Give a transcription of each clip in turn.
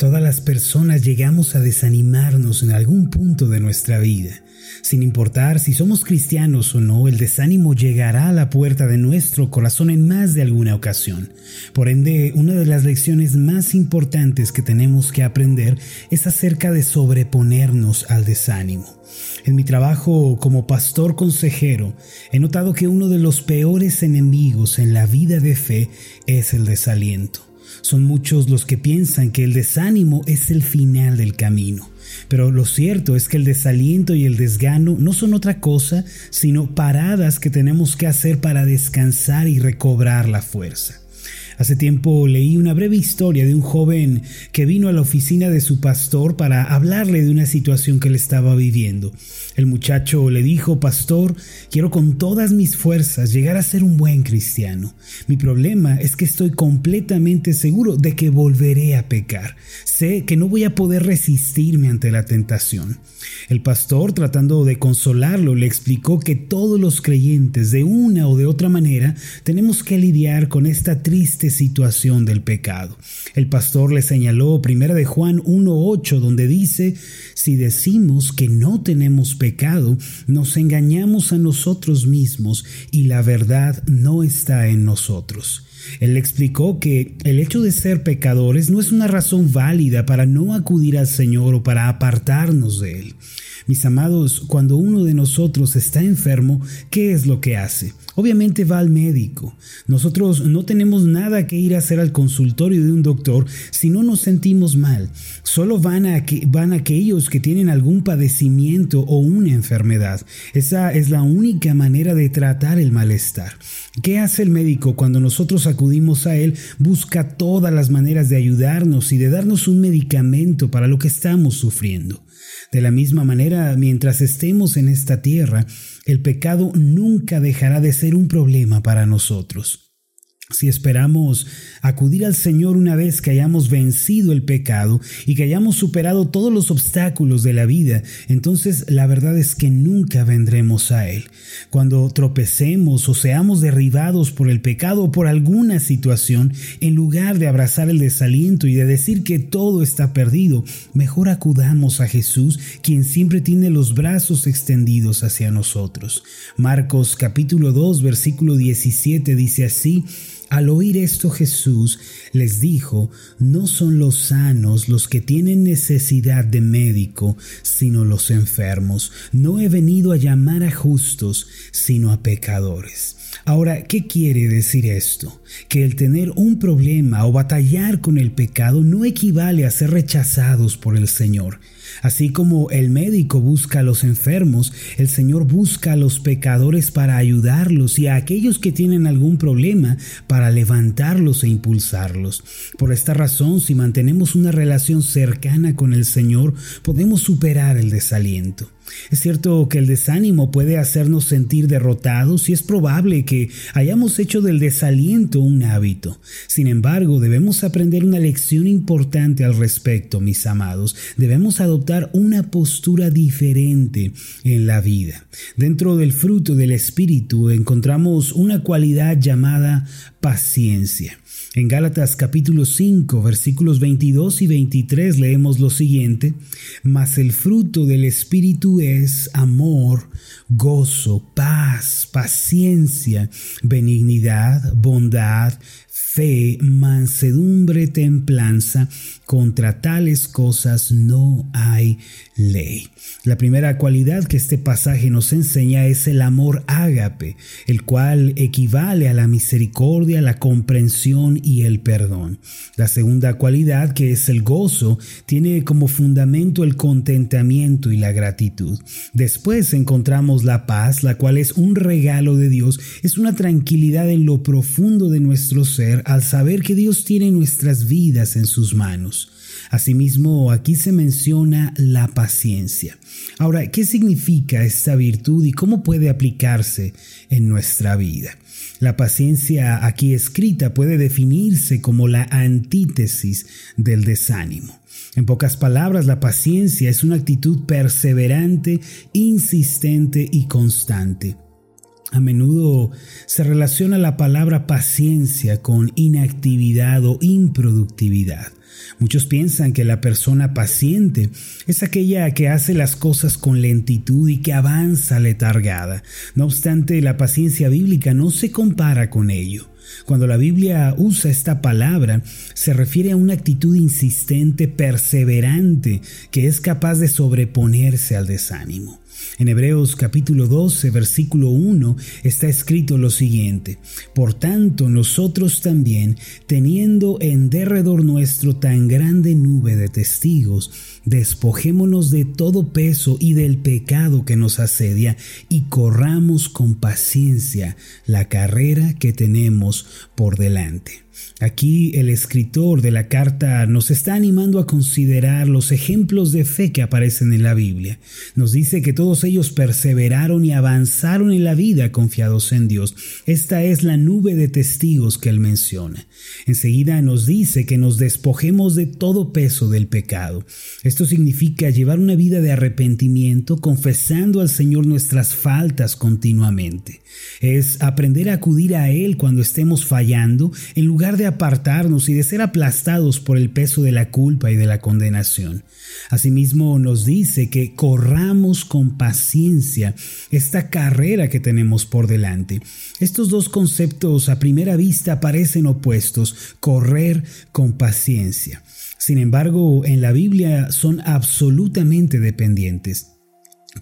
Todas las personas llegamos a desanimarnos en algún punto de nuestra vida. Sin importar si somos cristianos o no, el desánimo llegará a la puerta de nuestro corazón en más de alguna ocasión. Por ende, una de las lecciones más importantes que tenemos que aprender es acerca de sobreponernos al desánimo. En mi trabajo como pastor consejero, he notado que uno de los peores enemigos en la vida de fe es el desaliento. Son muchos los que piensan que el desánimo es el final del camino. Pero lo cierto es que el desaliento y el desgano no son otra cosa sino paradas que tenemos que hacer para descansar y recobrar la fuerza. Hace tiempo leí una breve historia de un joven que vino a la oficina de su pastor para hablarle de una situación que él estaba viviendo. El muchacho le dijo, Pastor, quiero con todas mis fuerzas llegar a ser un buen cristiano. Mi problema es que estoy completamente seguro de que volveré a pecar. Sé que no voy a poder resistirme ante la tentación. El pastor, tratando de consolarlo, le explicó que todos los creyentes, de una o de otra manera, tenemos que lidiar con esta triste situación del pecado. El pastor le señaló 1 de Juan 1.8, donde dice, si decimos que no tenemos pecado, nos engañamos a nosotros mismos y la verdad no está en nosotros. Él explicó que el hecho de ser pecadores no es una razón válida para no acudir al Señor o para apartarnos de Él. Mis amados, cuando uno de nosotros está enfermo, ¿qué es lo que hace? Obviamente va al médico. Nosotros no tenemos nada que ir a hacer al consultorio de un doctor si no nos sentimos mal. Solo van, a van aquellos que tienen algún padecimiento o una enfermedad. Esa es la única manera de tratar el malestar. ¿Qué hace el médico cuando nosotros acudimos a él? Busca todas las maneras de ayudarnos y de darnos un medicamento para lo que estamos sufriendo. De la misma manera, mientras estemos en esta tierra, el pecado nunca dejará de ser un problema para nosotros. Si esperamos acudir al Señor una vez que hayamos vencido el pecado y que hayamos superado todos los obstáculos de la vida, entonces la verdad es que nunca vendremos a Él. Cuando tropecemos o seamos derribados por el pecado o por alguna situación, en lugar de abrazar el desaliento y de decir que todo está perdido, mejor acudamos a Jesús, quien siempre tiene los brazos extendidos hacia nosotros. Marcos capítulo 2 versículo 17 dice así, al oír esto Jesús les dijo, no son los sanos los que tienen necesidad de médico, sino los enfermos. No he venido a llamar a justos, sino a pecadores. Ahora, ¿qué quiere decir esto? Que el tener un problema o batallar con el pecado no equivale a ser rechazados por el Señor. Así como el médico busca a los enfermos, el Señor busca a los pecadores para ayudarlos y a aquellos que tienen algún problema para levantarlos e impulsarlos. Por esta razón, si mantenemos una relación cercana con el Señor, podemos superar el desaliento. Es cierto que el desánimo puede hacernos sentir derrotados y es probable que hayamos hecho del desaliento un hábito. Sin embargo, debemos aprender una lección importante al respecto, mis amados. Debemos adoptar una postura diferente en la vida. Dentro del fruto del Espíritu encontramos una cualidad llamada paciencia. En Gálatas capítulo 5 versículos 22 y 23 leemos lo siguiente, mas el fruto del Espíritu amor, gozo, paz, paciencia, benignidad, bondad, fe, mansedumbre, templanza. Contra tales cosas no hay ley. La primera cualidad que este pasaje nos enseña es el amor ágape, el cual equivale a la misericordia, la comprensión y el perdón. La segunda cualidad, que es el gozo, tiene como fundamento el contentamiento y la gratitud. Después encontramos la paz, la cual es un regalo de Dios, es una tranquilidad en lo profundo de nuestro ser al saber que Dios tiene nuestras vidas en sus manos. Asimismo, aquí se menciona la paciencia. Ahora, ¿qué significa esta virtud y cómo puede aplicarse en nuestra vida? La paciencia aquí escrita puede definirse como la antítesis del desánimo. En pocas palabras, la paciencia es una actitud perseverante, insistente y constante. A menudo se relaciona la palabra paciencia con inactividad o improductividad. Muchos piensan que la persona paciente es aquella que hace las cosas con lentitud y que avanza letargada. No obstante, la paciencia bíblica no se compara con ello. Cuando la Biblia usa esta palabra, se refiere a una actitud insistente, perseverante, que es capaz de sobreponerse al desánimo. En Hebreos capítulo 12, versículo 1 está escrito lo siguiente, Por tanto nosotros también, teniendo en derredor nuestro tan grande nube de testigos, despojémonos de todo peso y del pecado que nos asedia y corramos con paciencia la carrera que tenemos por delante. Aquí el escritor de la carta nos está animando a considerar los ejemplos de fe que aparecen en la Biblia. Nos dice que todos ellos perseveraron y avanzaron en la vida confiados en Dios. Esta es la nube de testigos que él menciona. Enseguida nos dice que nos despojemos de todo peso del pecado. Esto significa llevar una vida de arrepentimiento, confesando al Señor nuestras faltas continuamente. Es aprender a acudir a Él cuando estemos fallando en lugar de apartarnos y de ser aplastados por el peso de la culpa y de la condenación. Asimismo nos dice que corramos con paciencia esta carrera que tenemos por delante. Estos dos conceptos a primera vista parecen opuestos, correr con paciencia. Sin embargo, en la Biblia son absolutamente dependientes.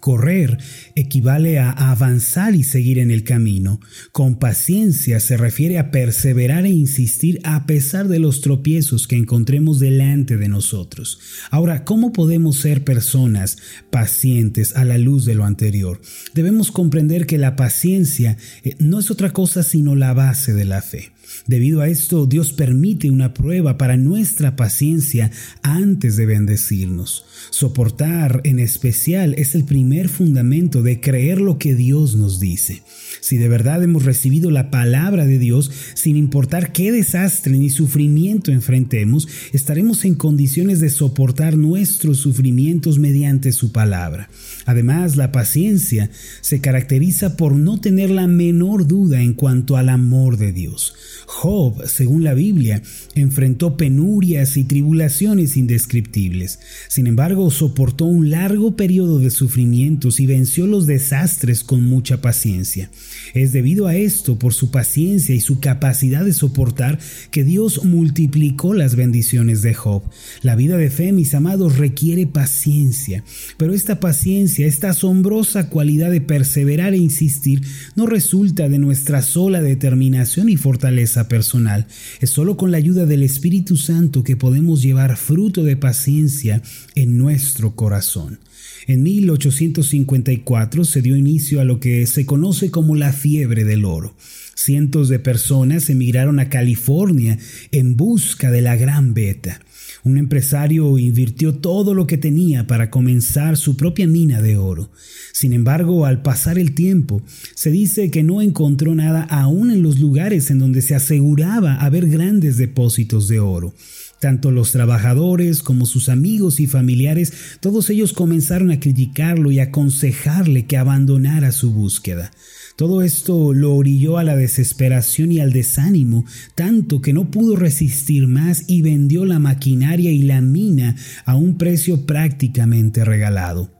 Correr equivale a avanzar y seguir en el camino. Con paciencia se refiere a perseverar e insistir a pesar de los tropiezos que encontremos delante de nosotros. Ahora, ¿cómo podemos ser personas pacientes a la luz de lo anterior? Debemos comprender que la paciencia eh, no es otra cosa sino la base de la fe. Debido a esto, Dios permite una prueba para nuestra paciencia antes de bendecirnos. Soportar en especial es el primer fundamento de creer lo que Dios nos dice. Si de verdad hemos recibido la palabra de Dios, sin importar qué desastre ni sufrimiento enfrentemos, estaremos en condiciones de soportar nuestros sufrimientos mediante su palabra. Además, la paciencia se caracteriza por no tener la menor duda en cuanto al amor de Dios. Job, según la Biblia, enfrentó penurias y tribulaciones indescriptibles. Sin embargo, soportó un largo periodo de sufrimientos y venció los desastres con mucha paciencia. Es debido a esto, por su paciencia y su capacidad de soportar, que Dios multiplicó las bendiciones de Job. La vida de fe, mis amados, requiere paciencia, pero esta paciencia, esta asombrosa cualidad de perseverar e insistir, no resulta de nuestra sola determinación y fortaleza personal. Es solo con la ayuda del Espíritu Santo que podemos llevar fruto de paciencia en nuestro corazón. En 1854 se dio inicio a lo que se conoce como la fiebre del oro. Cientos de personas emigraron a California en busca de la gran beta. Un empresario invirtió todo lo que tenía para comenzar su propia mina de oro. Sin embargo, al pasar el tiempo, se dice que no encontró nada aún en los lugares en donde se aseguraba haber grandes depósitos de oro. Tanto los trabajadores como sus amigos y familiares, todos ellos comenzaron a criticarlo y aconsejarle que abandonara su búsqueda. Todo esto lo orilló a la desesperación y al desánimo, tanto que no pudo resistir más y vendió la maquinaria y la mina a un precio prácticamente regalado.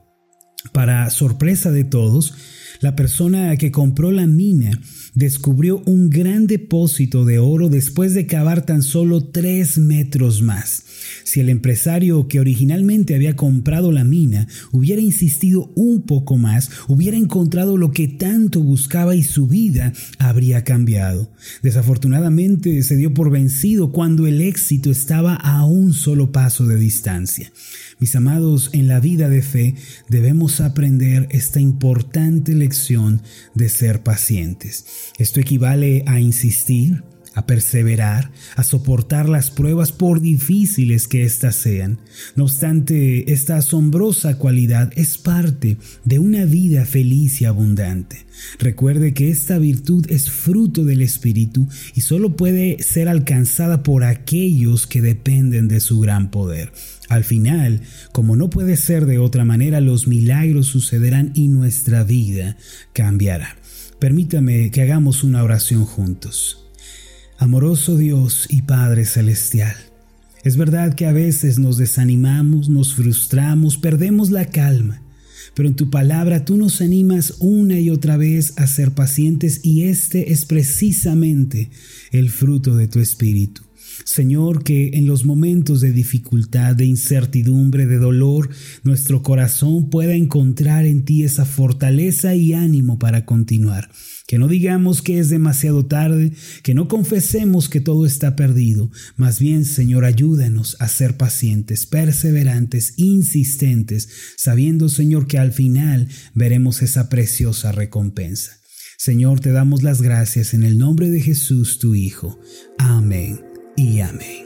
Para sorpresa de todos, la persona que compró la mina descubrió un gran depósito de oro después de cavar tan solo tres metros más. Si el empresario que originalmente había comprado la mina hubiera insistido un poco más, hubiera encontrado lo que tanto buscaba y su vida habría cambiado. Desafortunadamente se dio por vencido cuando el éxito estaba a un solo paso de distancia. Mis amados, en la vida de fe debemos aprender esta importante lección de ser pacientes. Esto equivale a insistir, a perseverar, a soportar las pruebas por difíciles que éstas sean. No obstante, esta asombrosa cualidad es parte de una vida feliz y abundante. Recuerde que esta virtud es fruto del Espíritu y solo puede ser alcanzada por aquellos que dependen de su gran poder. Al final, como no puede ser de otra manera, los milagros sucederán y nuestra vida cambiará. Permítame que hagamos una oración juntos. Amoroso Dios y Padre Celestial, es verdad que a veces nos desanimamos, nos frustramos, perdemos la calma, pero en tu palabra tú nos animas una y otra vez a ser pacientes y este es precisamente el fruto de tu espíritu. Señor, que en los momentos de dificultad, de incertidumbre, de dolor, nuestro corazón pueda encontrar en ti esa fortaleza y ánimo para continuar. Que no digamos que es demasiado tarde, que no confesemos que todo está perdido. Más bien, Señor, ayúdanos a ser pacientes, perseverantes, insistentes, sabiendo, Señor, que al final veremos esa preciosa recompensa. Señor, te damos las gracias en el nombre de Jesús, tu Hijo. Amén y amén.